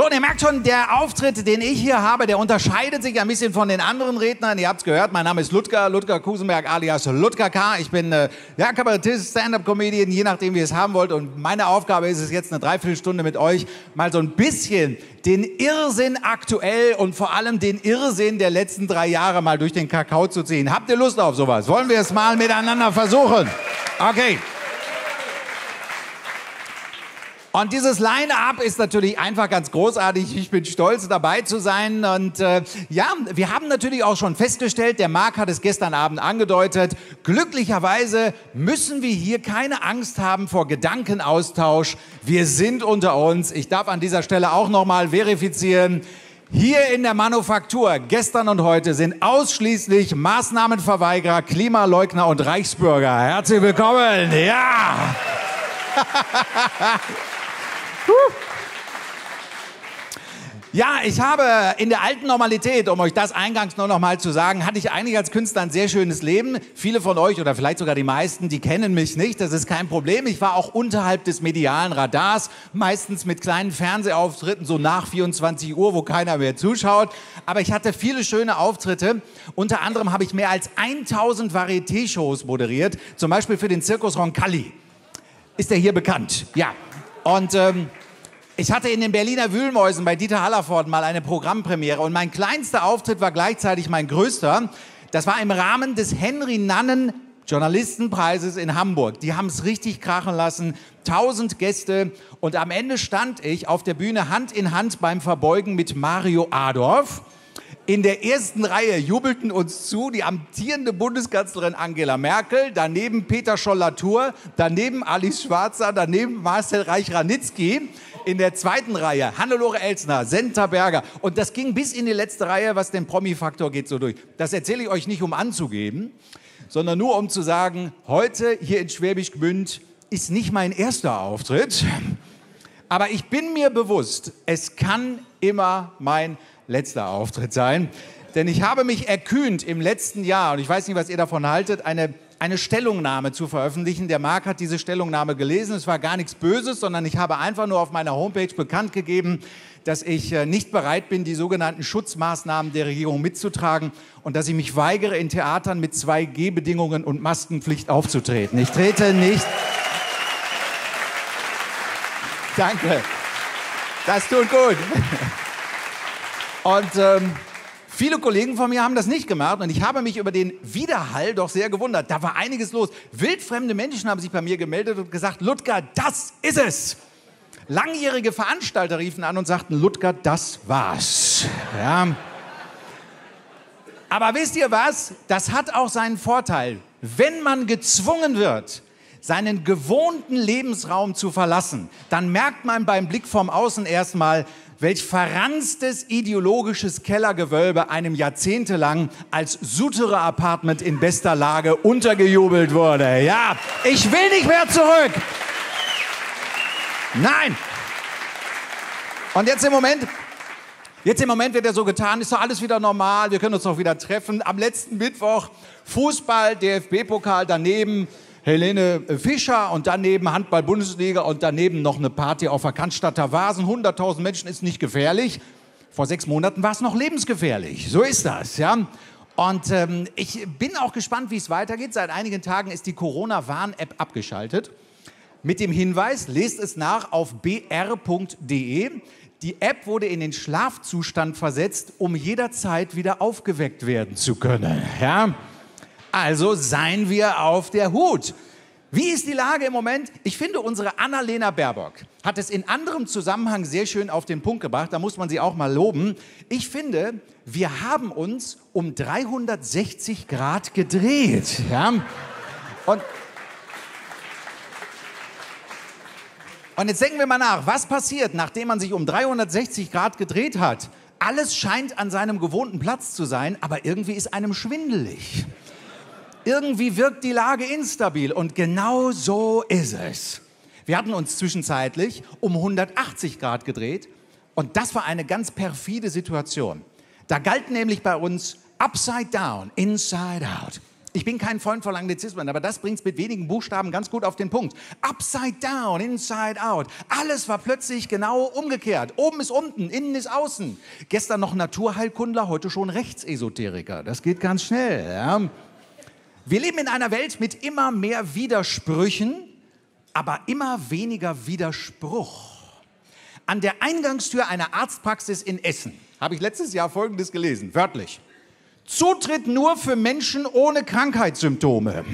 So, und ihr merkt schon, der Auftritt, den ich hier habe, der unterscheidet sich ein bisschen von den anderen Rednern. Ihr habt es gehört, mein Name ist Ludger, Ludger Kusenberg alias Ludger K. Ich bin äh, ja, Kabarettist, Stand-Up-Comedian, je nachdem, wie ihr es haben wollt. Und meine Aufgabe ist es jetzt eine Dreiviertelstunde mit euch, mal so ein bisschen den Irrsinn aktuell und vor allem den Irrsinn der letzten drei Jahre mal durch den Kakao zu ziehen. Habt ihr Lust auf sowas? Wollen wir es mal miteinander versuchen? Okay. Und dieses Line-up ist natürlich einfach ganz großartig. Ich bin stolz dabei zu sein. Und äh, ja, wir haben natürlich auch schon festgestellt, der Marc hat es gestern Abend angedeutet, glücklicherweise müssen wir hier keine Angst haben vor Gedankenaustausch. Wir sind unter uns. Ich darf an dieser Stelle auch nochmal verifizieren, hier in der Manufaktur gestern und heute sind ausschließlich Maßnahmenverweigerer, Klimaleugner und Reichsbürger. Herzlich willkommen. Ja. Ja, ich habe in der alten Normalität, um euch das eingangs nur noch mal zu sagen, hatte ich eigentlich als Künstler ein sehr schönes Leben. Viele von euch oder vielleicht sogar die meisten, die kennen mich nicht. Das ist kein Problem. Ich war auch unterhalb des medialen Radars, meistens mit kleinen Fernsehauftritten so nach 24 Uhr, wo keiner mehr zuschaut. Aber ich hatte viele schöne Auftritte. Unter anderem habe ich mehr als 1000 Varieté-Shows moderiert, zum Beispiel für den Zirkus Roncalli. Ist der hier bekannt? Ja. Und ähm, ich hatte in den Berliner Wühlmäusen bei Dieter Hallervorden mal eine Programmpremiere und mein kleinster Auftritt war gleichzeitig mein größter. Das war im Rahmen des Henry Nannen Journalistenpreises in Hamburg. Die haben es richtig krachen lassen. Tausend Gäste und am Ende stand ich auf der Bühne Hand in Hand beim Verbeugen mit Mario Adorf. In der ersten Reihe jubelten uns zu die amtierende Bundeskanzlerin Angela Merkel, daneben Peter Scholl-Latour, daneben Alice Schwarzer, daneben Marcel Reich-Ranitzky. In der zweiten Reihe Hannelore Elsner, Senta Berger. Und das ging bis in die letzte Reihe, was den Promi-Faktor geht so durch. Das erzähle ich euch nicht, um anzugeben, sondern nur um zu sagen, heute hier in Schwäbisch Gmünd ist nicht mein erster Auftritt. Aber ich bin mir bewusst, es kann immer mein letzter Auftritt sein. Denn ich habe mich erkühnt im letzten Jahr, und ich weiß nicht, was ihr davon haltet, eine, eine Stellungnahme zu veröffentlichen. Der Marc hat diese Stellungnahme gelesen. Es war gar nichts Böses, sondern ich habe einfach nur auf meiner Homepage bekannt gegeben, dass ich äh, nicht bereit bin, die sogenannten Schutzmaßnahmen der Regierung mitzutragen und dass ich mich weigere, in Theatern mit 2G-Bedingungen und Maskenpflicht aufzutreten. Ich trete nicht. Danke. Das tut gut. Und ähm, viele Kollegen von mir haben das nicht gemacht und ich habe mich über den Widerhall doch sehr gewundert. Da war einiges los. Wildfremde Menschen haben sich bei mir gemeldet und gesagt, Ludger, das ist es. Langjährige Veranstalter riefen an und sagten, Ludger, das war's. Ja. Aber wisst ihr was? Das hat auch seinen Vorteil. Wenn man gezwungen wird, seinen gewohnten Lebensraum zu verlassen, dann merkt man beim Blick vom Außen erstmal, welch verranztes ideologisches Kellergewölbe einem jahrzehntelang als Suterer Apartment in bester Lage untergejubelt wurde. Ja, ich will nicht mehr zurück. Nein. Und jetzt im Moment, Jetzt im Moment wird ja so getan, ist doch alles wieder normal, wir können uns doch wieder treffen. Am letzten Mittwoch Fußball, DFB-Pokal daneben, Helene Fischer und daneben Handball-Bundesliga und daneben noch eine Party auf der Cannstatter Vasen. 100.000 Menschen ist nicht gefährlich. Vor sechs Monaten war es noch lebensgefährlich. So ist das, ja. Und ähm, ich bin auch gespannt, wie es weitergeht. Seit einigen Tagen ist die Corona-Warn-App abgeschaltet. Mit dem Hinweis, lest es nach auf br.de. Die App wurde in den Schlafzustand versetzt, um jederzeit wieder aufgeweckt werden zu können. Ja? Also seien wir auf der Hut. Wie ist die Lage im Moment? Ich finde, unsere Annalena Baerbock hat es in anderem Zusammenhang sehr schön auf den Punkt gebracht. Da muss man sie auch mal loben. Ich finde, wir haben uns um 360 Grad gedreht. Ja? Und, und jetzt denken wir mal nach, was passiert, nachdem man sich um 360 Grad gedreht hat? Alles scheint an seinem gewohnten Platz zu sein, aber irgendwie ist einem schwindelig irgendwie wirkt die Lage instabil und genau so ist es. Wir hatten uns zwischenzeitlich um 180 Grad gedreht und das war eine ganz perfide Situation. Da galt nämlich bei uns Upside Down, Inside Out. Ich bin kein Freund von Anglizismen, aber das bringt es mit wenigen Buchstaben ganz gut auf den Punkt. Upside down, inside out. Alles war plötzlich genau umgekehrt. Oben ist unten, innen ist außen. Gestern noch Naturheilkundler, heute schon Rechtsesoteriker. Das geht ganz schnell. Ja. Wir leben in einer Welt mit immer mehr Widersprüchen, aber immer weniger Widerspruch. An der Eingangstür einer Arztpraxis in Essen habe ich letztes Jahr Folgendes gelesen, wörtlich. Zutritt nur für Menschen ohne Krankheitssymptome.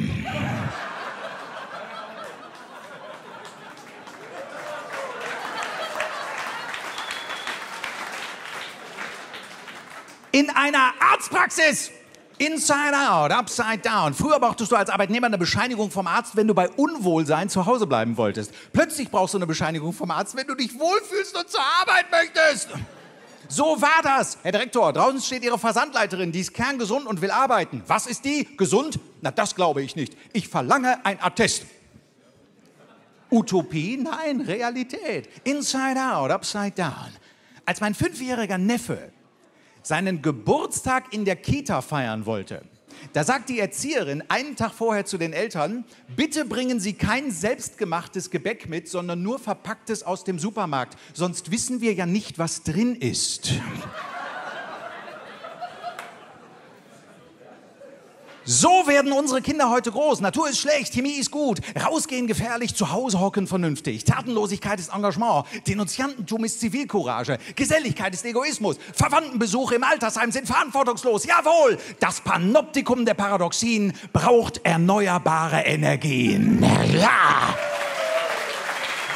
In einer Arztpraxis. Inside out, upside down. Früher brauchtest du als Arbeitnehmer eine Bescheinigung vom Arzt, wenn du bei Unwohlsein zu Hause bleiben wolltest. Plötzlich brauchst du eine Bescheinigung vom Arzt, wenn du dich wohlfühlst und zur Arbeit möchtest. So war das. Herr Direktor, draußen steht Ihre Versandleiterin, die ist kerngesund und will arbeiten. Was ist die? Gesund? Na, das glaube ich nicht. Ich verlange ein Attest. Utopie? Nein, Realität. Inside out, upside down. Als mein fünfjähriger Neffe seinen Geburtstag in der Kita feiern wollte, da sagt die Erzieherin einen Tag vorher zu den Eltern, bitte bringen Sie kein selbstgemachtes Gebäck mit, sondern nur verpacktes aus dem Supermarkt, sonst wissen wir ja nicht, was drin ist. So werden unsere Kinder heute groß. Natur ist schlecht, Chemie ist gut, rausgehen gefährlich, zu Hause hocken vernünftig. Tatenlosigkeit ist Engagement, Denunziantentum ist Zivilcourage, Geselligkeit ist Egoismus, Verwandtenbesuche im Altersheim sind verantwortungslos. Jawohl, das Panoptikum der Paradoxien braucht erneuerbare Energien. Ja!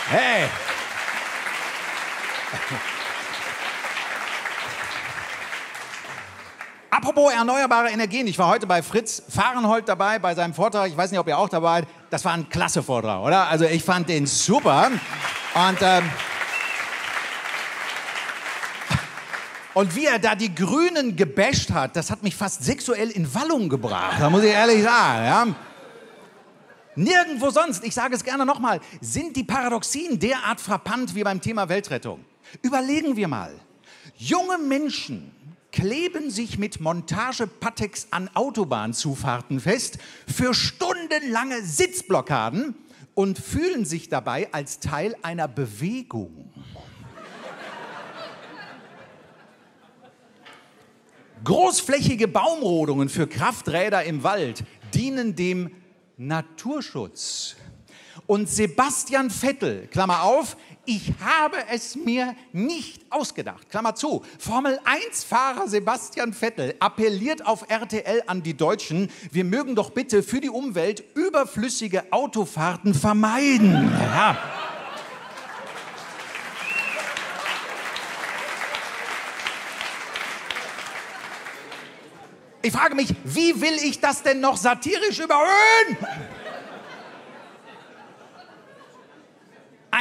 Hey! Apropos erneuerbare Energien, ich war heute bei Fritz Fahrenhold dabei bei seinem Vortrag. Ich weiß nicht, ob ihr auch dabei seid. Das war ein klasse Vortrag, oder? Also ich fand den super. Und, ähm, und wie er da die Grünen gebasht hat, das hat mich fast sexuell in Wallung gebracht. Da muss ich ehrlich sagen. Ja? Nirgendwo sonst, ich sage es gerne nochmal, sind die Paradoxien derart frappant wie beim Thema Weltrettung. Überlegen wir mal. Junge Menschen kleben sich mit Montagepatex an Autobahnzufahrten fest für stundenlange Sitzblockaden und fühlen sich dabei als Teil einer Bewegung. Großflächige Baumrodungen für Krafträder im Wald dienen dem Naturschutz. Und Sebastian Vettel, Klammer auf, ich habe es mir nicht ausgedacht. Klammer zu. Formel 1-Fahrer Sebastian Vettel appelliert auf RTL an die Deutschen, wir mögen doch bitte für die Umwelt überflüssige Autofahrten vermeiden. Ja. Ich frage mich, wie will ich das denn noch satirisch überhöhen?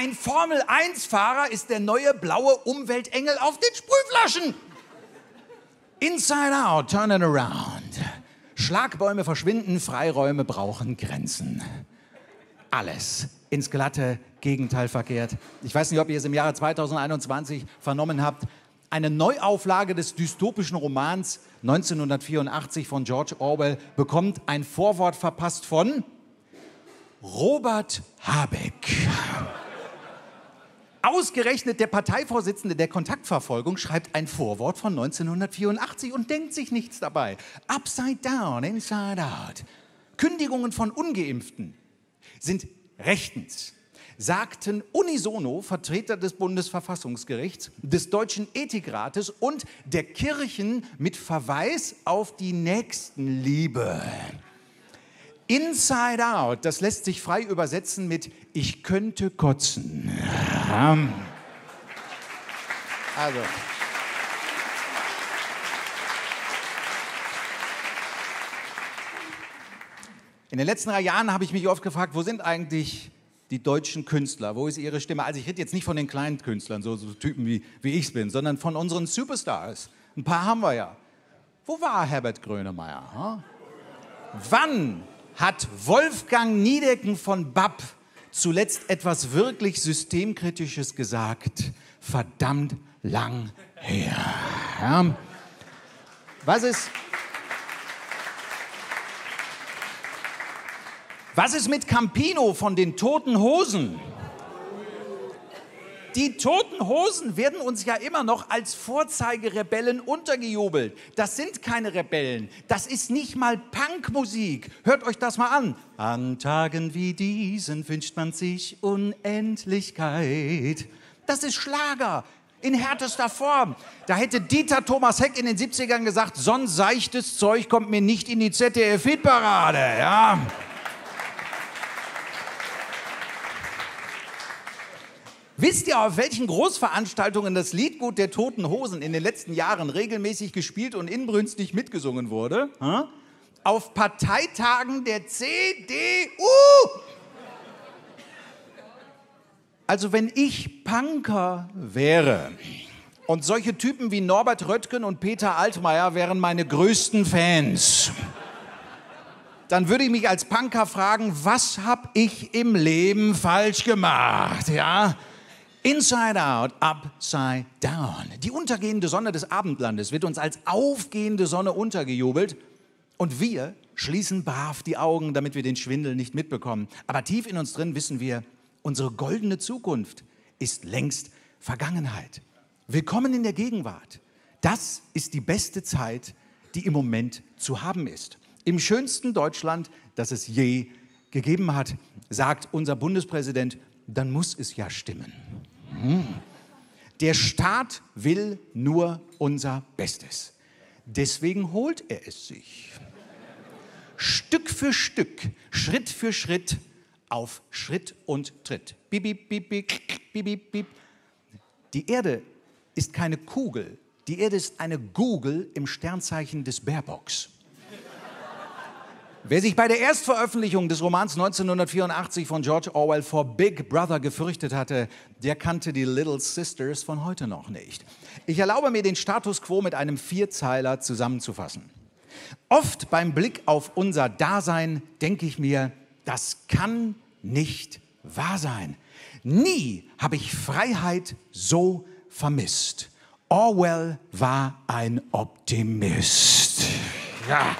Ein Formel-1-Fahrer ist der neue blaue Umweltengel auf den Sprühflaschen. Inside out, turn it around. Schlagbäume verschwinden, Freiräume brauchen Grenzen. Alles ins glatte Gegenteil verkehrt. Ich weiß nicht, ob ihr es im Jahre 2021 vernommen habt. Eine Neuauflage des dystopischen Romans 1984 von George Orwell bekommt ein Vorwort verpasst von Robert Habeck. Ausgerechnet der Parteivorsitzende der Kontaktverfolgung schreibt ein Vorwort von 1984 und denkt sich nichts dabei. Upside down, inside out. Kündigungen von ungeimpften sind rechtens, sagten unisono Vertreter des Bundesverfassungsgerichts, des Deutschen Ethikrates und der Kirchen mit Verweis auf die Nächstenliebe. Inside Out, das lässt sich frei übersetzen mit Ich könnte kotzen. Also. In den letzten drei Jahren habe ich mich oft gefragt, wo sind eigentlich die deutschen Künstler? Wo ist ihre Stimme? Also ich rede jetzt nicht von den kleinen Künstlern, so, so Typen wie, wie ich bin, sondern von unseren Superstars. Ein paar haben wir ja. Wo war Herbert Grönemeyer? Hm? Wann hat Wolfgang Niedecken von BAP zuletzt etwas wirklich Systemkritisches gesagt? Verdammt lang her. Was ist... Was ist mit Campino von den Toten Hosen? Die Toten Hosen werden uns ja immer noch als Vorzeigerebellen untergejubelt. Das sind keine Rebellen. Das ist nicht mal Punkmusik. Hört euch das mal an. An Tagen wie diesen wünscht man sich Unendlichkeit. Das ist Schlager in härtester Form. Da hätte Dieter Thomas Heck in den 70ern gesagt, so ein seichtes Zeug kommt mir nicht in die ZDF-Hitparade. Ja. Wisst ihr, auf welchen Großveranstaltungen das Liedgut der Toten Hosen in den letzten Jahren regelmäßig gespielt und inbrünstig mitgesungen wurde? Hm? Auf Parteitagen der CDU! Also wenn ich Punker wäre und solche Typen wie Norbert Röttgen und Peter Altmaier wären meine größten Fans, dann würde ich mich als Punker fragen, was habe ich im Leben falsch gemacht? Ja? Inside out, upside down. Die untergehende Sonne des Abendlandes wird uns als aufgehende Sonne untergejubelt und wir schließen brav die Augen, damit wir den Schwindel nicht mitbekommen. Aber tief in uns drin wissen wir, unsere goldene Zukunft ist längst Vergangenheit. Willkommen in der Gegenwart. Das ist die beste Zeit, die im Moment zu haben ist. Im schönsten Deutschland, das es je gegeben hat, sagt unser Bundespräsident, dann muss es ja stimmen. Der Staat will nur unser Bestes. Deswegen holt er es sich. Stück für Stück, Schritt für Schritt, auf Schritt und Tritt. Bip, bip, bip, bip, bip, bip. Die Erde ist keine Kugel. Die Erde ist eine Google im Sternzeichen des Bärbocks. Wer sich bei der Erstveröffentlichung des Romans 1984 von George Orwell vor Big Brother gefürchtet hatte, der kannte die Little Sisters von heute noch nicht. Ich erlaube mir den Status quo mit einem Vierzeiler zusammenzufassen. Oft beim Blick auf unser Dasein denke ich mir, das kann nicht wahr sein. Nie habe ich Freiheit so vermisst. Orwell war ein Optimist. Ja.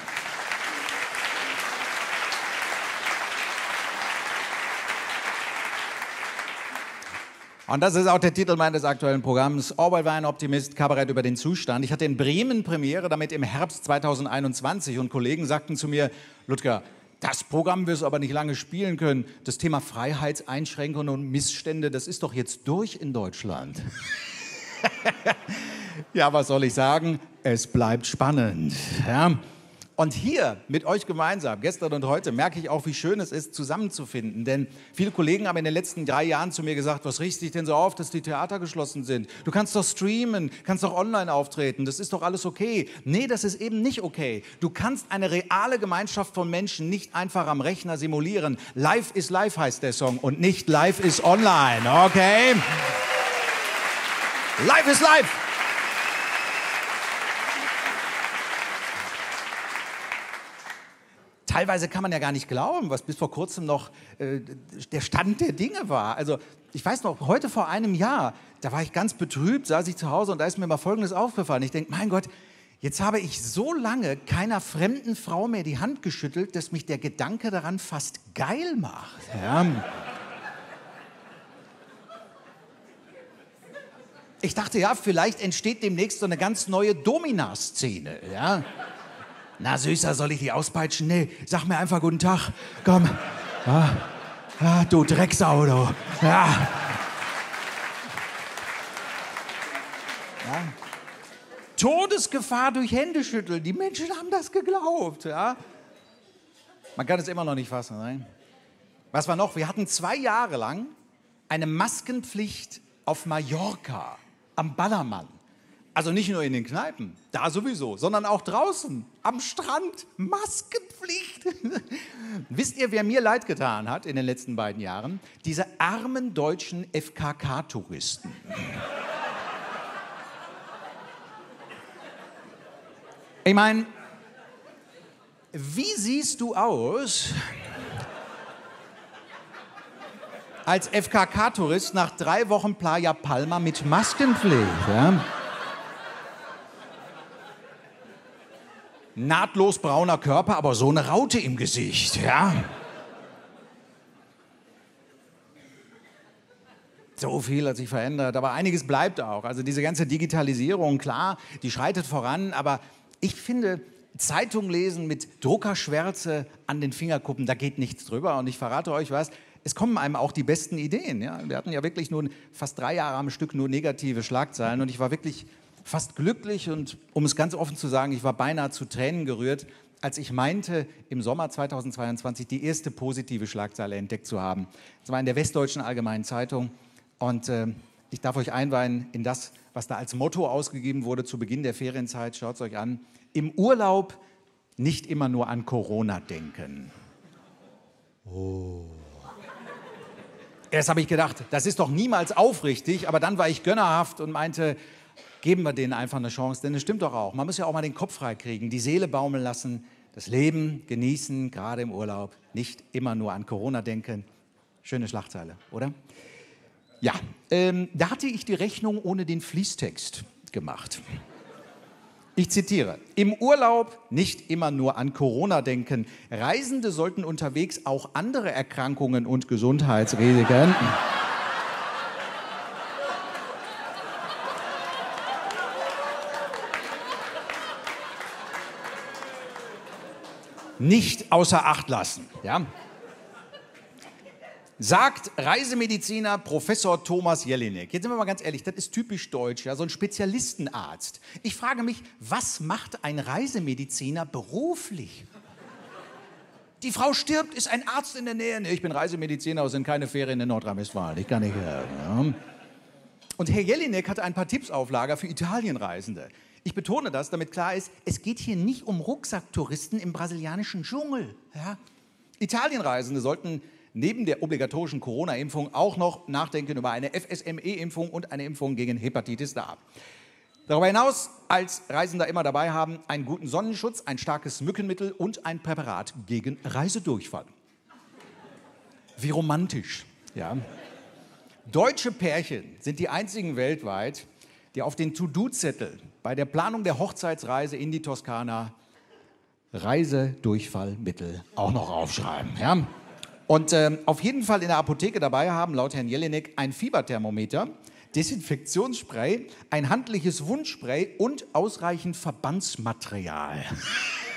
Und das ist auch der Titel meines aktuellen Programms. Orwell war ein Optimist, Kabarett über den Zustand. Ich hatte in Bremen Premiere damit im Herbst 2021 und Kollegen sagten zu mir, Ludger, das Programm wirst du aber nicht lange spielen können. Das Thema Freiheitseinschränkungen und Missstände, das ist doch jetzt durch in Deutschland. ja, was soll ich sagen? Es bleibt spannend. Ja. Und hier mit euch gemeinsam, gestern und heute, merke ich auch, wie schön es ist, zusammenzufinden. Denn viele Kollegen haben in den letzten drei Jahren zu mir gesagt, was riecht dich denn so auf, dass die Theater geschlossen sind? Du kannst doch streamen, kannst doch online auftreten, das ist doch alles okay. Nee, das ist eben nicht okay. Du kannst eine reale Gemeinschaft von Menschen nicht einfach am Rechner simulieren. Live is live heißt der Song und nicht live is online, okay? Live is live. Teilweise kann man ja gar nicht glauben, was bis vor kurzem noch äh, der Stand der Dinge war. Also ich weiß noch, heute vor einem Jahr, da war ich ganz betrübt, saß ich zu Hause und da ist mir mal Folgendes aufgefallen. Ich denke, mein Gott, jetzt habe ich so lange keiner fremden Frau mehr die Hand geschüttelt, dass mich der Gedanke daran fast geil macht. Ja. Ich dachte, ja, vielleicht entsteht demnächst so eine ganz neue Domina-Szene. Ja. Na, Süßer, soll ich die auspeitschen? Nee, sag mir einfach guten Tag. Komm. Ja, ja du Drecksau, du. Ja. ja. Todesgefahr durch Händeschütteln. Die Menschen haben das geglaubt. Ja. Man kann es immer noch nicht fassen. Nein? Was war noch? Wir hatten zwei Jahre lang eine Maskenpflicht auf Mallorca am Ballermann. Also nicht nur in den Kneipen, da sowieso, sondern auch draußen, am Strand, Maskenpflicht. Wisst ihr, wer mir leid getan hat in den letzten beiden Jahren? Diese armen deutschen FKK-Touristen. Ich meine, wie siehst du aus, als FKK-Tourist nach drei Wochen Playa Palma mit Maskenpflicht. Ja. Nahtlos brauner Körper, aber so eine Raute im Gesicht. Ja. So viel hat sich verändert, aber einiges bleibt auch. Also diese ganze Digitalisierung, klar, die schreitet voran, aber ich finde, Zeitung lesen mit Druckerschwärze an den Fingerkuppen, da geht nichts drüber. Und ich verrate euch was, es kommen einem auch die besten Ideen. Ja? Wir hatten ja wirklich nur fast drei Jahre am Stück nur negative Schlagzeilen und ich war wirklich fast glücklich und um es ganz offen zu sagen, ich war beinahe zu Tränen gerührt, als ich meinte, im Sommer 2022 die erste positive Schlagzeile entdeckt zu haben. Das war in der Westdeutschen Allgemeinen Zeitung und äh, ich darf euch einweihen in das, was da als Motto ausgegeben wurde zu Beginn der Ferienzeit. Schaut es euch an. Im Urlaub nicht immer nur an Corona denken. Oh. Erst habe ich gedacht, das ist doch niemals aufrichtig, aber dann war ich gönnerhaft und meinte, geben wir denen einfach eine Chance, denn es stimmt doch auch. Man muss ja auch mal den Kopf frei kriegen, die Seele baumeln lassen, das Leben genießen, gerade im Urlaub, nicht immer nur an Corona denken. Schöne Schlagzeile, oder? Ja, ähm, da hatte ich die Rechnung ohne den Fließtext gemacht. Ich zitiere, im Urlaub nicht immer nur an Corona denken. Reisende sollten unterwegs auch andere Erkrankungen und Gesundheitsrisiken. Nicht außer Acht lassen. Ja? sagt Reisemediziner Professor Thomas Jelinek. Jetzt sind wir mal ganz ehrlich, das ist typisch deutsch, ja, so ein Spezialistenarzt. Ich frage mich, was macht ein Reisemediziner beruflich? Die Frau stirbt, ist ein Arzt in der Nähe. Nee, ich bin Reisemediziner, aber sind keine Ferien in Nordrhein-Westfalen. Ich kann nicht hören. Ja. Und Herr Jelinek hatte ein paar Tipps auf Lager für Italienreisende. Ich betone das, damit klar ist, es geht hier nicht um Rucksacktouristen im brasilianischen Dschungel. Ja. Italienreisende sollten neben der obligatorischen Corona-Impfung auch noch nachdenken über eine FSME-Impfung und eine Impfung gegen Hepatitis A. Darüber hinaus als Reisender immer dabei haben einen guten Sonnenschutz, ein starkes Mückenmittel und ein Präparat gegen Reisedurchfall. Wie romantisch, ja. Deutsche Pärchen sind die einzigen weltweit, die auf den To-Do-Zettel bei der Planung der Hochzeitsreise in die Toskana Reisedurchfallmittel auch noch aufschreiben. Ja? Und äh, auf jeden Fall in der Apotheke dabei haben, laut Herrn Jelinek, ein Fieberthermometer, Desinfektionsspray, ein handliches Wundspray und ausreichend Verbandsmaterial.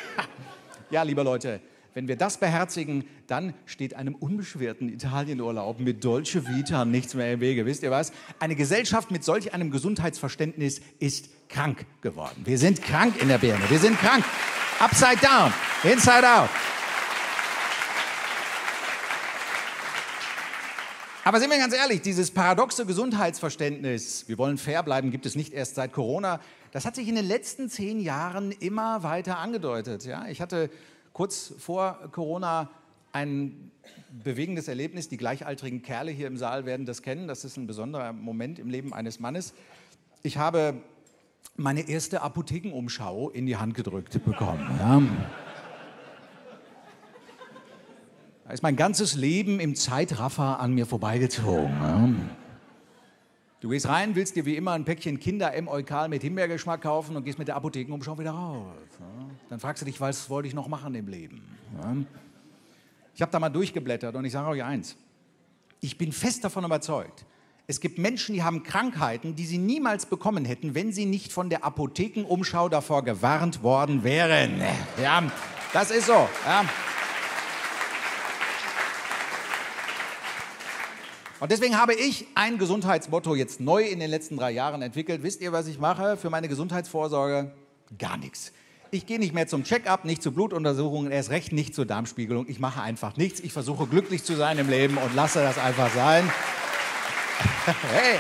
ja, liebe Leute, wenn wir das beherzigen, dann steht einem unbeschwerten Italienurlaub mit Dolce Vita nichts mehr im Wege. Wisst ihr was? Eine Gesellschaft mit solch einem Gesundheitsverständnis ist krank geworden. Wir sind krank in der Birne. Wir sind krank. Upside down, inside out. Aber sind wir ganz ehrlich, dieses paradoxe Gesundheitsverständnis, wir wollen fair bleiben, gibt es nicht erst seit Corona. Das hat sich in den letzten zehn Jahren immer weiter angedeutet. Ja, ich hatte kurz vor Corona ein bewegendes Erlebnis. Die gleichaltrigen Kerle hier im Saal werden das kennen. Das ist ein besonderer Moment im Leben eines Mannes. Ich habe meine erste Apothekenumschau in die Hand gedrückt bekommen. Ja. Da ist mein ganzes Leben im Zeitraffer an mir vorbeigezogen. Ja. Du gehst rein, willst dir wie immer ein Päckchen Kinder M Eukal mit Himbeergeschmack kaufen und gehst mit der Apothekenumschau wieder raus. Dann fragst du dich, was wollte ich noch machen im Leben? Ich habe da mal durchgeblättert und ich sage euch eins. Ich bin fest davon überzeugt, es gibt Menschen, die haben Krankheiten, die sie niemals bekommen hätten, wenn sie nicht von der Apothekenumschau davor gewarnt worden wären. Ja, das ist so. Ja. Und deswegen habe ich ein Gesundheitsmotto jetzt neu in den letzten drei Jahren entwickelt. Wisst ihr, was ich mache für meine Gesundheitsvorsorge? Gar nichts. Ich gehe nicht mehr zum Check-up, nicht zu Blutuntersuchungen, erst recht nicht zur Darmspiegelung. Ich mache einfach nichts. Ich versuche glücklich zu sein im Leben und lasse das einfach sein. hey!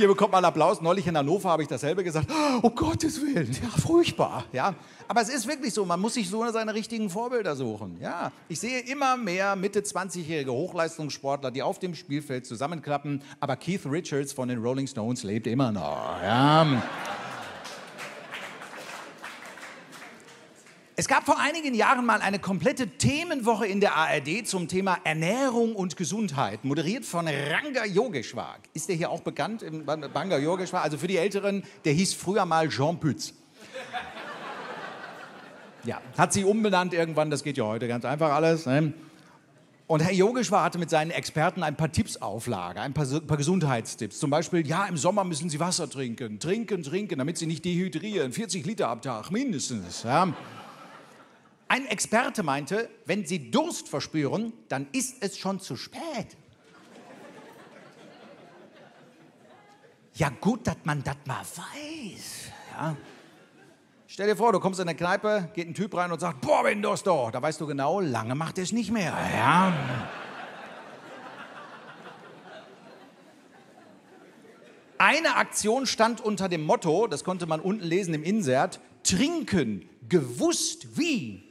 Hier bekommt man Applaus. Neulich in Hannover habe ich dasselbe gesagt. Oh Gottes Willen, ja, furchtbar. Ja. Aber es ist wirklich so, man muss sich so seine richtigen Vorbilder suchen. Ja. Ich sehe immer mehr Mitte 20-jährige Hochleistungssportler, die auf dem Spielfeld zusammenklappen. Aber Keith Richards von den Rolling Stones lebt immer noch. Ja. Es gab vor einigen Jahren mal eine komplette Themenwoche in der ARD zum Thema Ernährung und Gesundheit, moderiert von Ranga Yogeshwar. Ist der hier auch bekannt, Ranga Yogeshwar? Also für die Älteren, der hieß früher mal Jean Pütz. Ja, hat sich umbenannt irgendwann, das geht ja heute ganz einfach alles. Ne? Und Herr Yogeshwar hatte mit seinen Experten ein paar Tipps auflage, ein paar, paar, Gesundheitstipps. Zum Beispiel, ja, im Sommer müssen Sie Wasser trinken, trinken, trinken, damit Sie nicht dehydrieren. 40 Liter am Tag, mindestens. Ja. Ein Experte meinte, wenn Sie Durst verspüren, dann ist es schon zu spät. Ja gut, dass man das mal weiß. Ja. Stell dir vor, du kommst in eine Kneipe, geht ein Typ rein und sagt, boah, bin Durst doch. Da weißt du genau, lange macht er es nicht mehr. Ja. Eine Aktion stand unter dem Motto, das konnte man unten lesen im Insert, trinken, gewusst wie.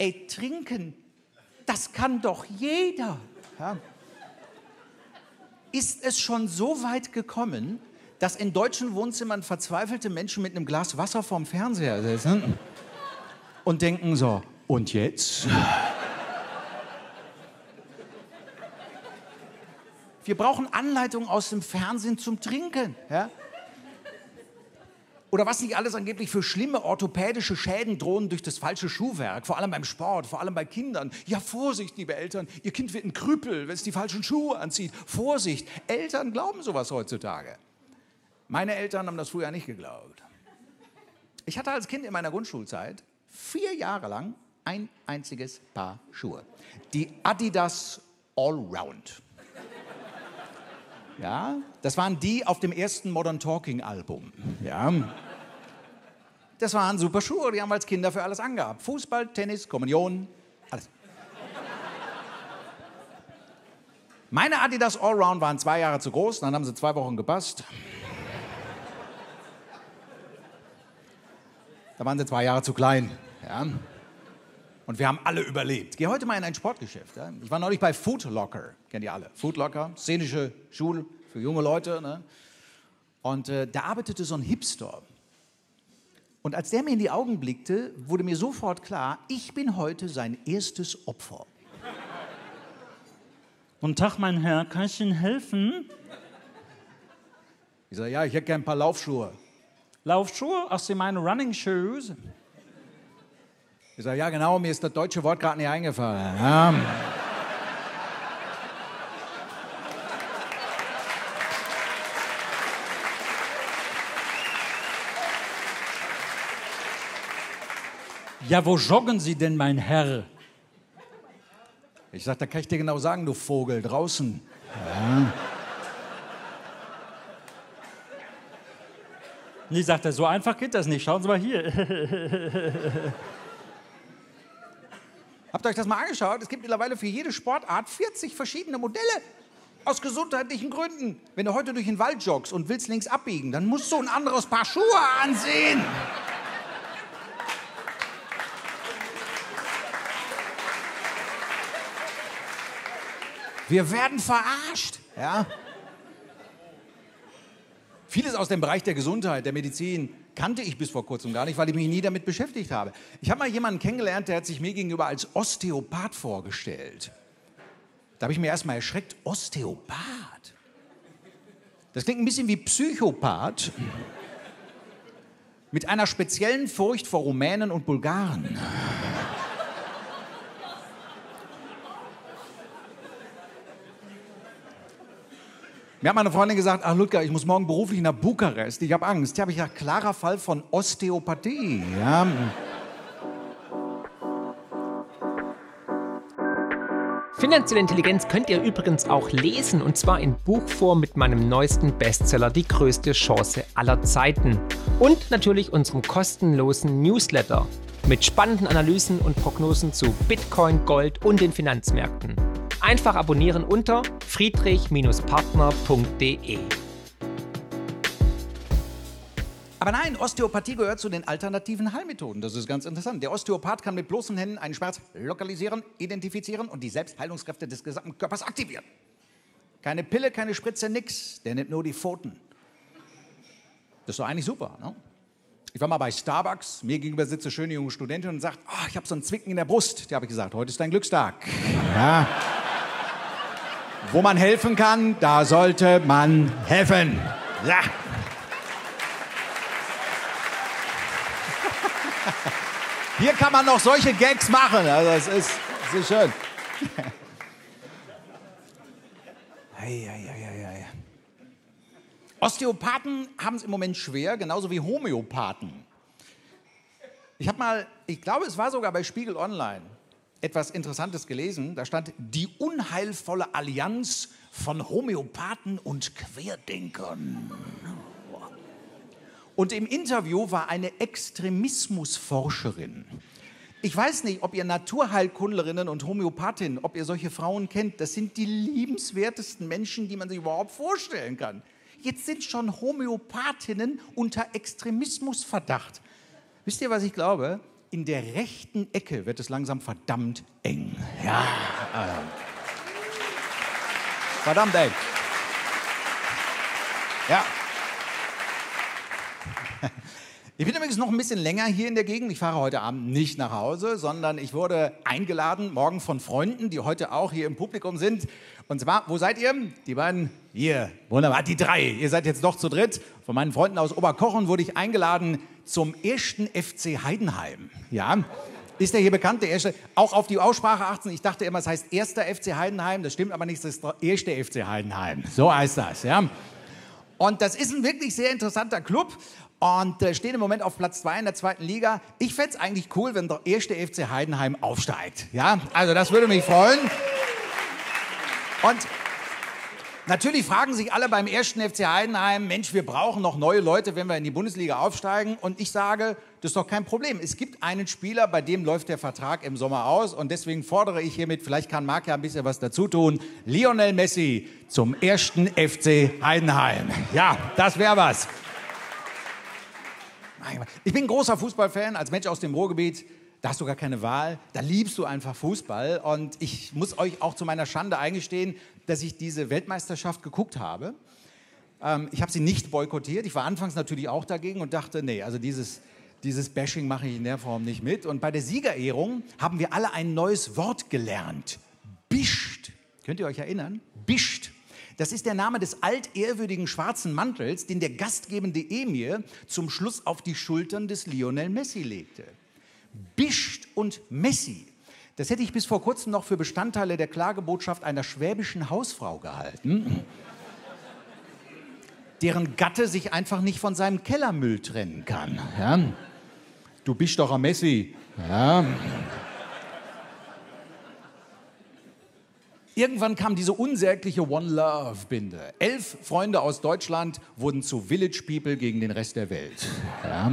Ey, trinken, das kann doch jeder. Ja. Ist es schon so weit gekommen, dass in deutschen Wohnzimmern verzweifelte Menschen mit einem Glas Wasser vorm Fernseher sitzen und denken so, und jetzt? Wir brauchen Anleitungen aus dem Fernsehen zum Trinken. Ja? Oder was nicht alles angeblich für schlimme orthopädische Schäden drohen durch das falsche Schuhwerk, vor allem beim Sport, vor allem bei Kindern. Ja, Vorsicht, liebe Eltern, ihr Kind wird ein Krüppel, wenn es die falschen Schuhe anzieht. Vorsicht, Eltern glauben sowas heutzutage. Meine Eltern haben das früher nicht geglaubt. Ich hatte als Kind in meiner Grundschulzeit vier Jahre lang ein einziges Paar Schuhe. Die Adidas Allround. Ja, das waren die auf dem ersten Modern Talking Album. Ja. Das waren super Schuhe, die haben wir als Kinder für alles angehabt. Fußball, Tennis, Kommunion, alles. Meine Adidas Allround waren zwei Jahre zu groß, dann haben sie zwei Wochen gepasst. Da waren sie zwei Jahre zu klein. Ja. Und wir haben alle überlebt. Geh heute mal in ein Sportgeschäft. Ja? Ich war neulich bei Food Locker. Kennt ihr alle? Food Locker, szenische Schule für junge Leute. Ne? Und äh, da arbeitete so ein Hipster. Und als der mir in die Augen blickte, wurde mir sofort klar, ich bin heute sein erstes Opfer. Guten Tag, mein Herr, kann ich Ihnen helfen? Ich sage, ja, ich hätte gerne ein paar Laufschuhe. Laufschuhe? Ach, Sie meinen Running Shoes? Ich sage, ja genau, mir ist das deutsche Wort gerade nicht eingefallen. Ja. Ja, wo joggen Sie denn, mein Herr? Ich sage, da kann ich dir genau sagen, du Vogel, draußen. Ja. Nee, sagt er, so einfach geht das nicht. Schauen Sie mal hier. Habt ihr euch das mal angeschaut? Es gibt mittlerweile für jede Sportart 40 verschiedene Modelle. Aus gesundheitlichen Gründen. Wenn du heute durch den Wald joggst und willst links abbiegen, dann musst du ein anderes Paar Schuhe ansehen. Wir werden verarscht. Ja? Vieles aus dem Bereich der Gesundheit, der Medizin, kannte ich bis vor kurzem gar nicht, weil ich mich nie damit beschäftigt habe. Ich habe mal jemanden kennengelernt, der hat sich mir gegenüber als Osteopath vorgestellt. Da habe ich mir erst mal erschreckt, Osteopath. Das klingt ein bisschen wie Psychopath. Mit einer speziellen Furcht vor Rumänen und Bulgaren. Mir hat meine Freundin gesagt, ach Ludger, ich muss morgen beruflich nach Bukarest. Ich habe Angst. Ja, habe ich gesagt, klarer Fall von Osteopathie. Ja. Finanzielle Intelligenz könnt ihr übrigens auch lesen und zwar in Buchform mit meinem neuesten Bestseller Die größte Chance aller Zeiten und natürlich unserem kostenlosen Newsletter mit spannenden Analysen und Prognosen zu Bitcoin, Gold und den Finanzmärkten. Einfach abonnieren unter friedrich-partner.de. Aber nein, Osteopathie gehört zu den alternativen Heilmethoden. Das ist ganz interessant. Der Osteopath kann mit bloßen Händen einen Schmerz lokalisieren, identifizieren und die Selbstheilungskräfte des gesamten Körpers aktivieren. Keine Pille, keine Spritze, nix. Der nimmt nur die Pfoten. Das ist doch eigentlich super, ne? Ich war mal bei Starbucks, mir gegenüber sitzt eine schöne junge Studentin und sagt, oh, ich habe so einen Zwicken in der Brust. Da habe ich gesagt, heute ist dein Glückstag. Ja. Wo man helfen kann, da sollte man helfen. Ja. Hier kann man noch solche Gags machen. Also es ist, ist schön. Osteopathen haben es im Moment schwer, genauso wie Homöopathen. Ich habe mal, ich glaube, es war sogar bei Spiegel Online, etwas Interessantes gelesen. Da stand die unheilvolle Allianz von Homöopathen und Querdenkern. Und im Interview war eine Extremismusforscherin. Ich weiß nicht, ob ihr Naturheilkundlerinnen und Homöopathinnen, ob ihr solche Frauen kennt. Das sind die liebenswertesten Menschen, die man sich überhaupt vorstellen kann. Jetzt sind schon Homöopathinnen unter Extremismusverdacht. Wisst ihr, was ich glaube? In der rechten Ecke wird es langsam verdammt eng. Ja. Äh. Verdammt eng. Ja. Ich bin übrigens noch ein bisschen länger hier in der Gegend. Ich fahre heute Abend nicht nach Hause, sondern ich wurde eingeladen, morgen von Freunden, die heute auch hier im Publikum sind. Und zwar, wo seid ihr? Die beiden? Hier, wunderbar, die drei. Ihr seid jetzt doch zu dritt. Von meinen Freunden aus Oberkochen wurde ich eingeladen zum ersten FC Heidenheim. Ja, ist der hier bekannt, der erste? Auch auf die Aussprache achten. Ich dachte immer, es heißt erster FC Heidenheim. Das stimmt aber nicht, das ist der erste FC Heidenheim. So heißt das, ja. Und das ist ein wirklich sehr interessanter Club und äh, stehen im Moment auf Platz 2 in der zweiten Liga. Ich fände es eigentlich cool, wenn der erste FC Heidenheim aufsteigt. Ja, also das würde mich freuen. Und natürlich fragen sich alle beim ersten FC Heidenheim, Mensch, wir brauchen noch neue Leute, wenn wir in die Bundesliga aufsteigen. Und ich sage, das ist doch kein Problem. Es gibt einen Spieler, bei dem läuft der Vertrag im Sommer aus. Und deswegen fordere ich hiermit, vielleicht kann Marc ja ein bisschen was dazu tun, Lionel Messi zum ersten FC Heidenheim. Ja, das wäre was. Ich bin großer Fußballfan, als Mensch aus dem Ruhrgebiet. Da hast du gar keine Wahl, da liebst du einfach Fußball. Und ich muss euch auch zu meiner Schande eingestehen, dass ich diese Weltmeisterschaft geguckt habe. Ähm, ich habe sie nicht boykottiert. Ich war anfangs natürlich auch dagegen und dachte, nee, also dieses, dieses Bashing mache ich in der Form nicht mit. Und bei der Siegerehrung haben wir alle ein neues Wort gelernt. Bischt. Könnt ihr euch erinnern? Bischt. Das ist der Name des altehrwürdigen schwarzen Mantels, den der gastgebende Emir zum Schluss auf die Schultern des Lionel Messi legte. Bischt und Messi. Das hätte ich bis vor kurzem noch für Bestandteile der Klagebotschaft einer schwäbischen Hausfrau gehalten, deren Gatte sich einfach nicht von seinem Kellermüll trennen kann. Ja? Du bist doch ein Messi. Ja. Irgendwann kam diese unsägliche One Love Binde. Elf Freunde aus Deutschland wurden zu Village People gegen den Rest der Welt. Ja.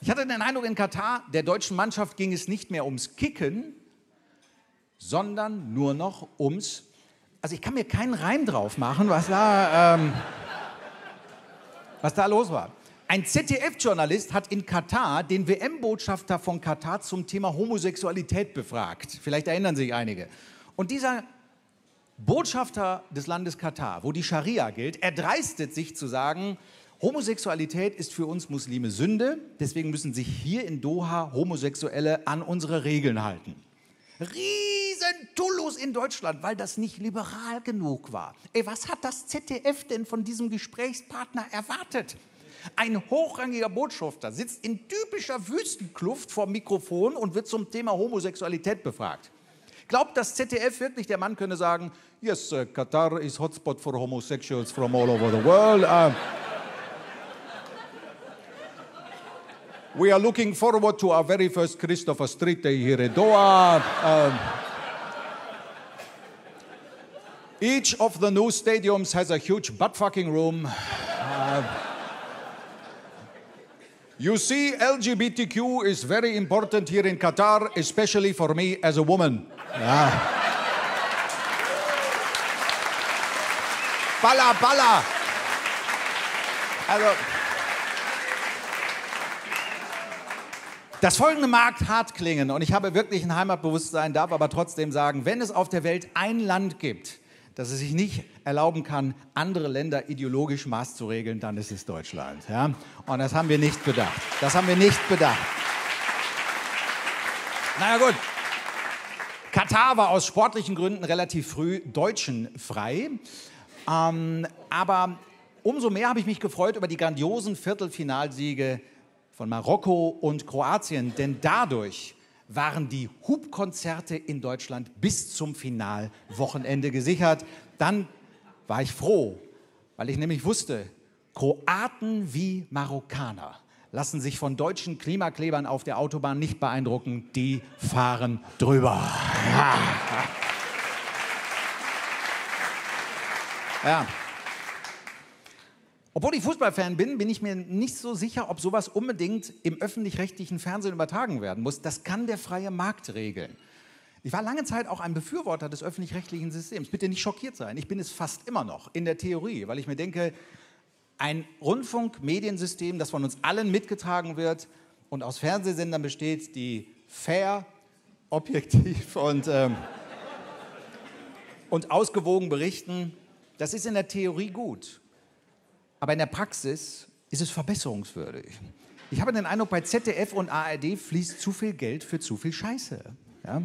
Ich hatte den Eindruck, in Katar, der deutschen Mannschaft ging es nicht mehr ums Kicken, sondern nur noch ums. Also ich kann mir keinen Reim drauf machen, was da, ähm, was da los war. Ein ZDF-Journalist hat in Katar den WM-Botschafter von Katar zum Thema Homosexualität befragt. Vielleicht erinnern sich einige. Und dieser Botschafter des Landes Katar, wo die Scharia gilt, erdreistet sich zu sagen, Homosexualität ist für uns Muslime Sünde, deswegen müssen sich hier in Doha Homosexuelle an unsere Regeln halten. Riesen Tullus in Deutschland, weil das nicht liberal genug war. Ey, was hat das ZDF denn von diesem Gesprächspartner erwartet? Ein hochrangiger Botschafter sitzt in typischer Wüstenkluft vor Mikrofon und wird zum Thema Homosexualität befragt. Glaubt das ZDF wirklich, der Mann könne sagen, yes, uh, Qatar is hotspot for homosexuals from all over the world. Uh, we are looking forward to our very first Christopher Street Day here in Doha. Uh, each of the new stadiums has a huge butt fucking room. Uh, You see, LGBTQ is very important here in Qatar, especially for me as a woman. Balla, balla. Also, das folgende mag hart klingen und ich habe wirklich ein Heimatbewusstsein, darf aber trotzdem sagen, wenn es auf der Welt ein Land gibt, dass es sich nicht erlauben kann, andere Länder ideologisch Maß zu regeln, dann ist es Deutschland. Ja? Und das haben wir nicht bedacht. Das haben wir nicht bedacht. Naja gut. Katar war aus sportlichen Gründen relativ früh deutschenfrei. Ähm, aber umso mehr habe ich mich gefreut über die grandiosen Viertelfinalsiege von Marokko und Kroatien, denn dadurch waren die Hubkonzerte in Deutschland bis zum Finalwochenende gesichert. Dann war ich froh, weil ich nämlich wusste, Kroaten wie Marokkaner lassen sich von deutschen Klimaklebern auf der Autobahn nicht beeindrucken, die fahren drüber. Ja. ja. Obwohl ich Fußballfan bin, bin ich mir nicht so sicher, ob sowas unbedingt im öffentlich-rechtlichen Fernsehen übertragen werden muss. Das kann der freie Markt regeln. Ich war lange Zeit auch ein Befürworter des öffentlich-rechtlichen Systems. Bitte nicht schockiert sein. Ich bin es fast immer noch in der Theorie, weil ich mir denke, ein Rundfunkmediensystem, das von uns allen mitgetragen wird und aus Fernsehsendern besteht, die fair, objektiv und, ähm, und ausgewogen berichten, das ist in der Theorie gut. Aber in der Praxis ist es verbesserungswürdig. Ich habe den Eindruck, bei ZDF und ARD fließt zu viel Geld für zu viel Scheiße. Ja,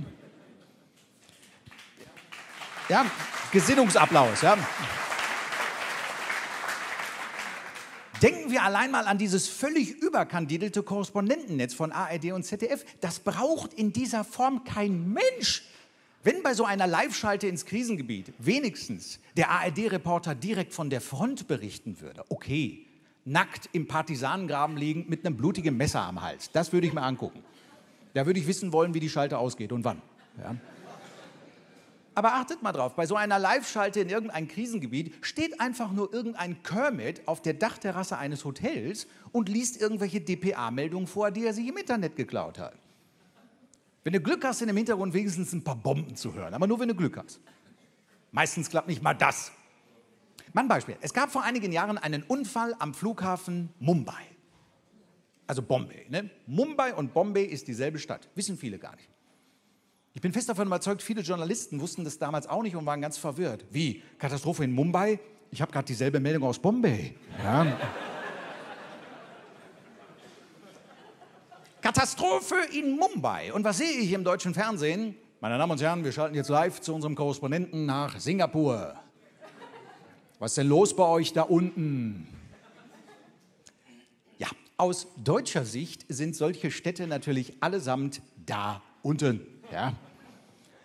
ja Gesinnungsapplaus. Ja. Denken wir allein mal an dieses völlig überkandidelte Korrespondentennetz von ARD und ZDF. Das braucht in dieser Form kein Mensch. Wenn bei so einer Live-Schalte ins Krisengebiet wenigstens der ARD-Reporter direkt von der Front berichten würde, okay, nackt im Partisanengraben liegend mit einem blutigen Messer am Hals, das würde ich mir angucken. Da würde ich wissen wollen, wie die Schalte ausgeht und wann. Ja. Aber achtet mal drauf, bei so einer Live-Schalte in irgendein Krisengebiet steht einfach nur irgendein Kermit auf der Dachterrasse eines Hotels und liest irgendwelche DPA-Meldungen vor, die er sich im Internet geklaut hat. Wenn du Glück hast, sind im Hintergrund wenigstens ein paar Bomben zu hören, aber nur wenn du Glück hast. Meistens klappt nicht mal das. Mein Beispiel. Es gab vor einigen Jahren einen Unfall am Flughafen Mumbai. Also Bombay. Ne? Mumbai und Bombay ist dieselbe Stadt. Wissen viele gar nicht. Ich bin fest davon überzeugt, viele Journalisten wussten das damals auch nicht und waren ganz verwirrt. Wie? Katastrophe in Mumbai? Ich habe gerade dieselbe Meldung aus Bombay. Ja. Katastrophe in Mumbai. Und was sehe ich im deutschen Fernsehen? Meine Damen und Herren, wir schalten jetzt live zu unserem Korrespondenten nach Singapur. Was ist denn los bei euch da unten? Ja, aus deutscher Sicht sind solche Städte natürlich allesamt da unten. Ja.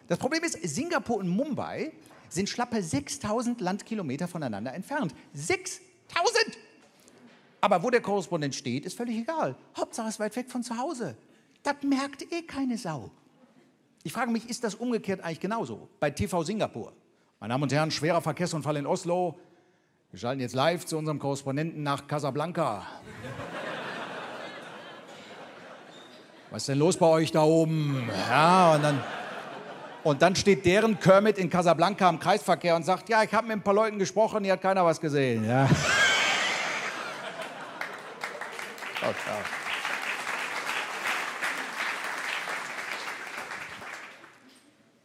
Das Problem ist, Singapur und Mumbai sind schlappe 6000 Landkilometer voneinander entfernt. 6000! Aber wo der Korrespondent steht, ist völlig egal. Hauptsache es ist weit weg von zu Hause. Das merkt eh keine Sau. Ich frage mich, ist das umgekehrt eigentlich genauso? Bei TV Singapur. Meine Damen und Herren, schwerer Verkehrsunfall in Oslo. Wir schalten jetzt live zu unserem Korrespondenten nach Casablanca. Was ist denn los bei euch da oben? Ja, und dann, und dann steht deren Kermit in Casablanca im Kreisverkehr und sagt, ja, ich habe mit ein paar Leuten gesprochen, hier hat keiner was gesehen. Ja. Oh,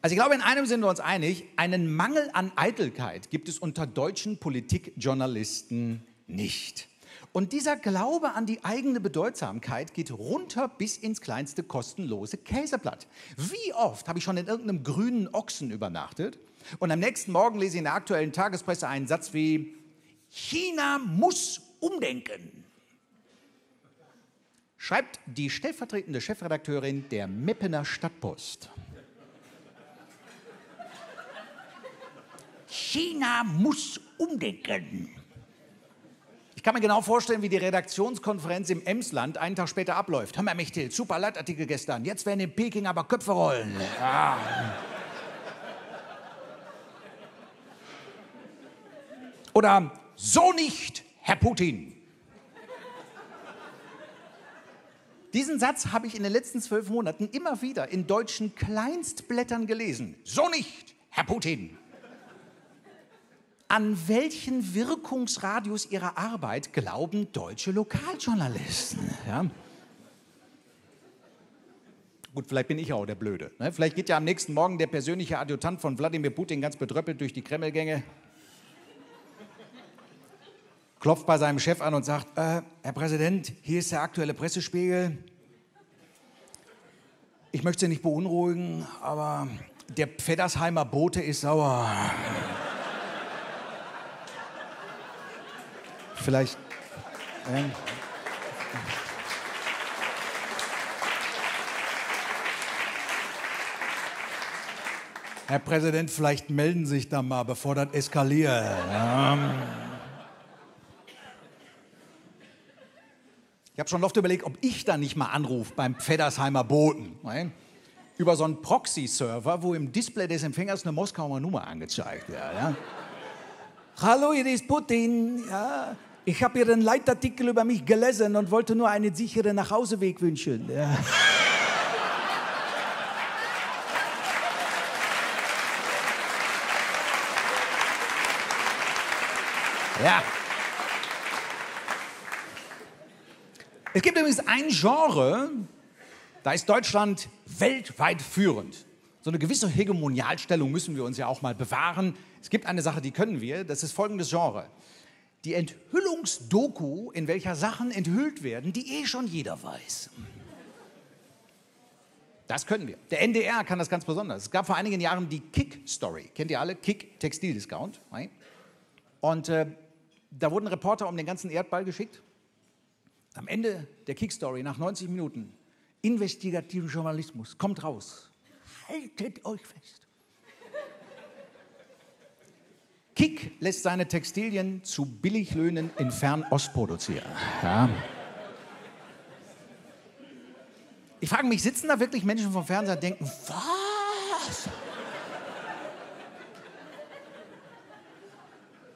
also ich glaube, in einem sind wir uns einig, einen Mangel an Eitelkeit gibt es unter deutschen Politikjournalisten nicht. Und dieser Glaube an die eigene Bedeutsamkeit geht runter bis ins kleinste kostenlose Käseblatt. Wie oft habe ich schon in irgendeinem grünen Ochsen übernachtet und am nächsten Morgen lese ich in der aktuellen Tagespresse einen Satz wie, China muss umdenken schreibt die stellvertretende Chefredakteurin der Meppener Stadtpost. China muss umdenken. Ich kann mir genau vorstellen, wie die Redaktionskonferenz im Emsland einen Tag später abläuft. Hör mal, Mechtil, super Leitartikel gestern. Jetzt werden in Peking aber Köpfe rollen. Ja. Oder so nicht, Herr Putin. Diesen Satz habe ich in den letzten zwölf Monaten immer wieder in deutschen Kleinstblättern gelesen. So nicht, Herr Putin. An welchen Wirkungsradius ihrer Arbeit glauben deutsche Lokaljournalisten? Ja? Gut, vielleicht bin ich auch der Blöde. Ne? Vielleicht geht ja am nächsten Morgen der persönliche Adjutant von Wladimir Putin ganz bedröppelt durch die Kremlgänge, klopft bei seinem Chef an und sagt, äh, Herr Präsident, hier ist der aktuelle Pressespiegel. Ich möchte Sie nicht beunruhigen, aber der Pfeddersheimer Bote ist sauer. Vielleicht. Äh, Herr Präsident, vielleicht melden Sie sich da mal, bevor das eskaliert. Ja. Ich habe schon oft überlegt, ob ich da nicht mal anrufe beim Pfeddersheimer Boten. Nein? Über so einen Proxy-Server, wo im Display des Empfängers eine Moskauer Nummer angezeigt wird. Ja? Hallo, hier ist Putin. Ja, ich habe Ihren Leitartikel über mich gelesen und wollte nur einen sicheren Nachhauseweg wünschen. Ja. Ja. Es gibt übrigens ein Genre, da ist Deutschland weltweit führend. So eine gewisse Hegemonialstellung müssen wir uns ja auch mal bewahren. Es gibt eine Sache, die können wir, das ist folgendes Genre. Die Enthüllungsdoku, in welcher Sachen enthüllt werden, die eh schon jeder weiß. Das können wir. Der NDR kann das ganz besonders. Es gab vor einigen Jahren die Kick-Story. Kennt ihr alle? Kick Textildiscount. Und äh, da wurden Reporter um den ganzen Erdball geschickt. Am Ende der Kick-Story, nach 90 Minuten, investigativen Journalismus, kommt raus. Haltet euch fest. Kick lässt seine Textilien zu Billiglöhnen in Fernost produzieren. Ja. Ich frage mich, sitzen da wirklich Menschen vom Fernseher und denken, was?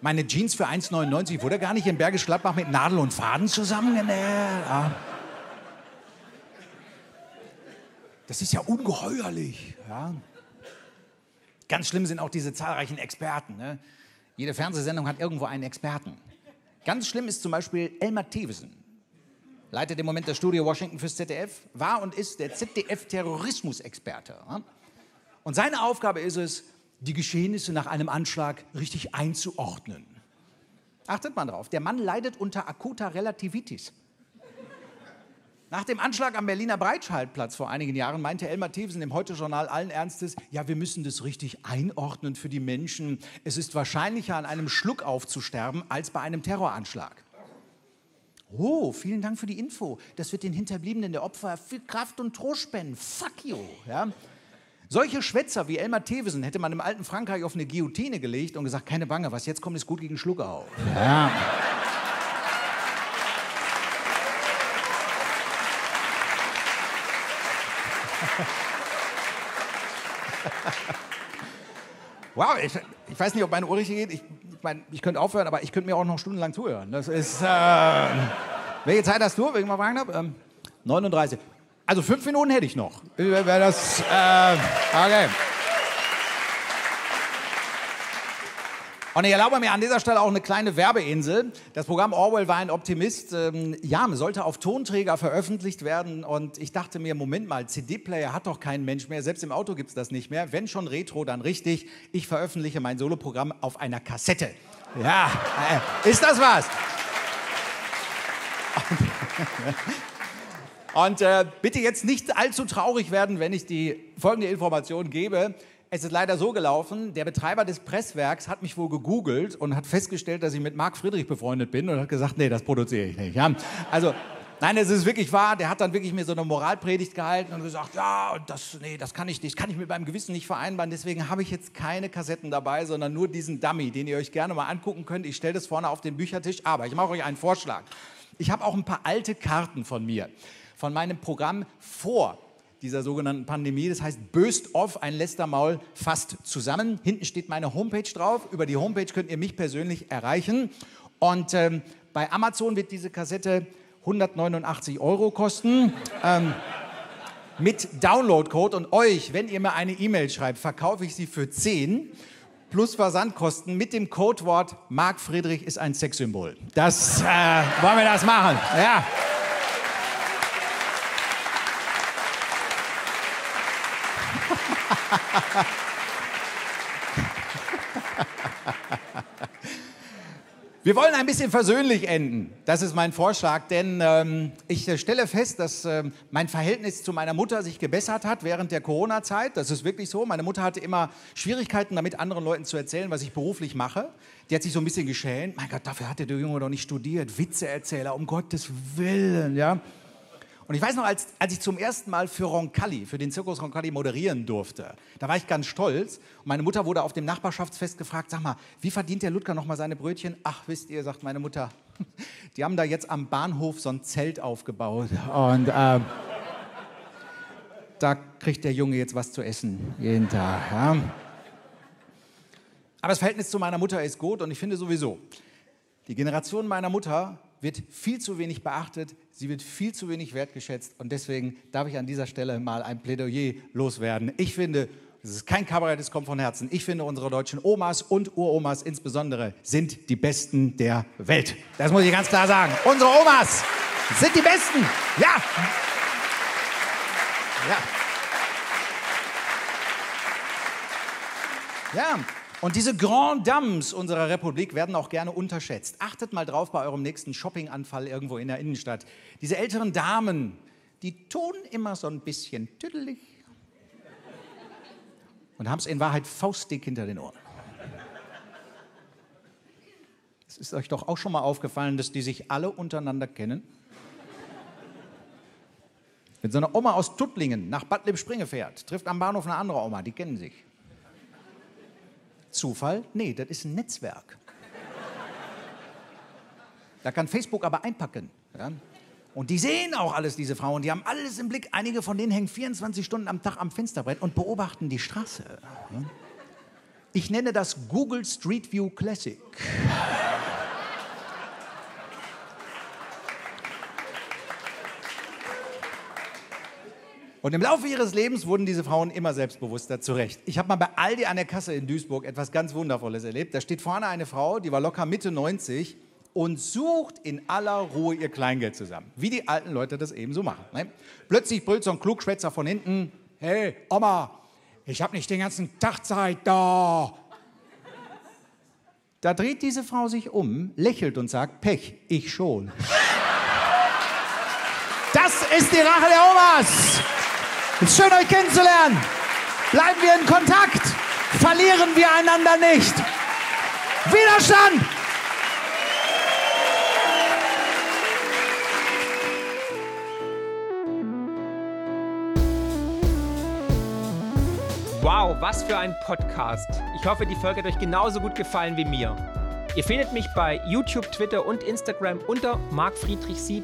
Meine Jeans für 1,99 wurde gar nicht in Bergisch Gladbach mit Nadel und Faden zusammengenäht. Ja. Das ist ja ungeheuerlich. Ja. Ganz schlimm sind auch diese zahlreichen Experten. Ne? Jede Fernsehsendung hat irgendwo einen Experten. Ganz schlimm ist zum Beispiel Elmar Thewesen. Leitet im Moment das Studio Washington fürs ZDF, war und ist der ZDF-Terrorismusexperte. Ja? Und seine Aufgabe ist es, die Geschehnisse nach einem Anschlag richtig einzuordnen. Achtet mal drauf, der Mann leidet unter akuter Relativitis. Nach dem Anschlag am Berliner Breitscheidplatz vor einigen Jahren meinte Elmar Thewsen im Heute-Journal allen Ernstes, ja, wir müssen das richtig einordnen für die Menschen. Es ist wahrscheinlicher, an einem Schluck aufzusterben, als bei einem Terroranschlag. Oh, vielen Dank für die Info. Das wird den Hinterbliebenen der Opfer viel Kraft und Trost spenden. Fuck you. Ja? Solche Schwätzer wie Elmar Thewesen hätte man im alten Frankreich auf eine Guillotine gelegt und gesagt, keine Bange, was jetzt kommt, ist gut gegen Schluckau. Ja. Wow, ich, ich, weiß nicht, ob meine Uhr richtig geht. Ich, ich meine, ich könnte aufhören, aber ich könnte mir auch noch stundenlang zuhören. Das ist. Äh, welche Zeit hast du, wenn ich mal fragen darf? Ähm, 39. Also fünf Minuten hätte ich noch. Wäre das. Äh, okay. Und ich erlaube mir an dieser Stelle auch eine kleine Werbeinsel. Das Programm Orwell war ein Optimist. Ähm, ja, sollte auf Tonträger veröffentlicht werden. Und ich dachte mir, Moment mal, CD-Player hat doch kein Mensch mehr. Selbst im Auto gibt es das nicht mehr. Wenn schon Retro, dann richtig. Ich veröffentliche mein Soloprogramm auf einer Kassette. Ja, äh, ist das was? Und äh, bitte jetzt nicht allzu traurig werden, wenn ich die folgende Information gebe. Es ist leider so gelaufen, der Betreiber des Presswerks hat mich wohl gegoogelt und hat festgestellt, dass ich mit Marc Friedrich befreundet bin und hat gesagt, nee, das produziere ich nicht. Ja? Also, nein, es ist wirklich wahr. Der hat dann wirklich mir so eine Moralpredigt gehalten und gesagt, ja, das, nee, das kann ich nicht, kann ich mit meinem Gewissen nicht vereinbaren. Deswegen habe ich jetzt keine Kassetten dabei, sondern nur diesen Dummy, den ihr euch gerne mal angucken könnt. Ich stelle das vorne auf den Büchertisch, aber ich mache euch einen Vorschlag. Ich habe auch ein paar alte Karten von mir von meinem Programm vor dieser sogenannten Pandemie. Das heißt, Böst Off, ein Lästermaul, fast zusammen. Hinten steht meine Homepage drauf. Über die Homepage könnt ihr mich persönlich erreichen. Und ähm, bei Amazon wird diese Kassette 189 Euro kosten. Ähm, mit Downloadcode und euch, wenn ihr mir eine E-Mail schreibt, verkaufe ich sie für 10 plus Versandkosten mit dem Codewort Marc Friedrich ist ein Sexsymbol. Das äh, wollen wir das machen. Ja. Wir wollen ein bisschen versöhnlich enden. Das ist mein Vorschlag, denn ähm, ich äh, stelle fest, dass ähm, mein Verhältnis zu meiner Mutter sich gebessert hat während der Corona-Zeit. Das ist wirklich so. Meine Mutter hatte immer Schwierigkeiten damit, anderen Leuten zu erzählen, was ich beruflich mache. Die hat sich so ein bisschen geschämt. Mein Gott, dafür hatte der Junge doch nicht studiert. Witzeerzähler, um Gottes Willen, ja. Und ich weiß noch, als, als ich zum ersten Mal für Roncalli, für den Zirkus Roncalli moderieren durfte, da war ich ganz stolz. Und meine Mutter wurde auf dem Nachbarschaftsfest gefragt, sag mal, wie verdient der Ludger noch mal seine Brötchen? Ach, wisst ihr, sagt meine Mutter, die haben da jetzt am Bahnhof so ein Zelt aufgebaut. Und äh, da kriegt der Junge jetzt was zu essen, jeden Tag. Ja. Aber das Verhältnis zu meiner Mutter ist gut und ich finde sowieso, die Generation meiner Mutter wird viel zu wenig beachtet, sie wird viel zu wenig wertgeschätzt und deswegen darf ich an dieser Stelle mal ein Plädoyer loswerden. Ich finde, es ist kein Kabarett, es kommt von Herzen. Ich finde, unsere deutschen Omas und Uromas insbesondere sind die Besten der Welt. Das muss ich ganz klar sagen. Unsere Omas sind die Besten. Ja. Ja. Ja, und diese Grand Dames unserer Republik werden auch gerne unterschätzt. Achtet mal drauf bei eurem nächsten Shoppinganfall irgendwo in der Innenstadt. Diese älteren Damen, die tun immer so ein bisschen tüdelig und haben es in Wahrheit faustdick hinter den Ohren. Es ist euch doch auch schon mal aufgefallen, dass die sich alle untereinander kennen? Wenn so eine Oma aus Tuttlingen nach Bad Lippspringe fährt, trifft am Bahnhof eine andere Oma, die kennen sich. Zufall? Nee, das ist ein Netzwerk. Da kann Facebook aber einpacken. Ja? Und die sehen auch alles, diese Frauen. Die haben alles im Blick. Einige von denen hängen 24 Stunden am Tag am Fensterbrett und beobachten die Straße. Ich nenne das Google Street View Classic. Und im Laufe ihres Lebens wurden diese Frauen immer selbstbewusster, zu Recht. Ich habe mal bei Aldi an der Kasse in Duisburg etwas ganz Wundervolles erlebt. Da steht vorne eine Frau, die war locker Mitte 90 und sucht in aller Ruhe ihr Kleingeld zusammen. Wie die alten Leute das eben so machen. Ne? Plötzlich brüllt so ein Klugschwätzer von hinten, hey Oma, ich habe nicht den ganzen Tag Zeit da. Da dreht diese Frau sich um, lächelt und sagt, Pech, ich schon. Das ist die Rache der Omas. Es ist schön, euch kennenzulernen. Bleiben wir in Kontakt. Verlieren wir einander nicht. Widerstand! Wow, was für ein Podcast. Ich hoffe, die Folge hat euch genauso gut gefallen wie mir. Ihr findet mich bei YouTube, Twitter und Instagram unter markfriedrich7.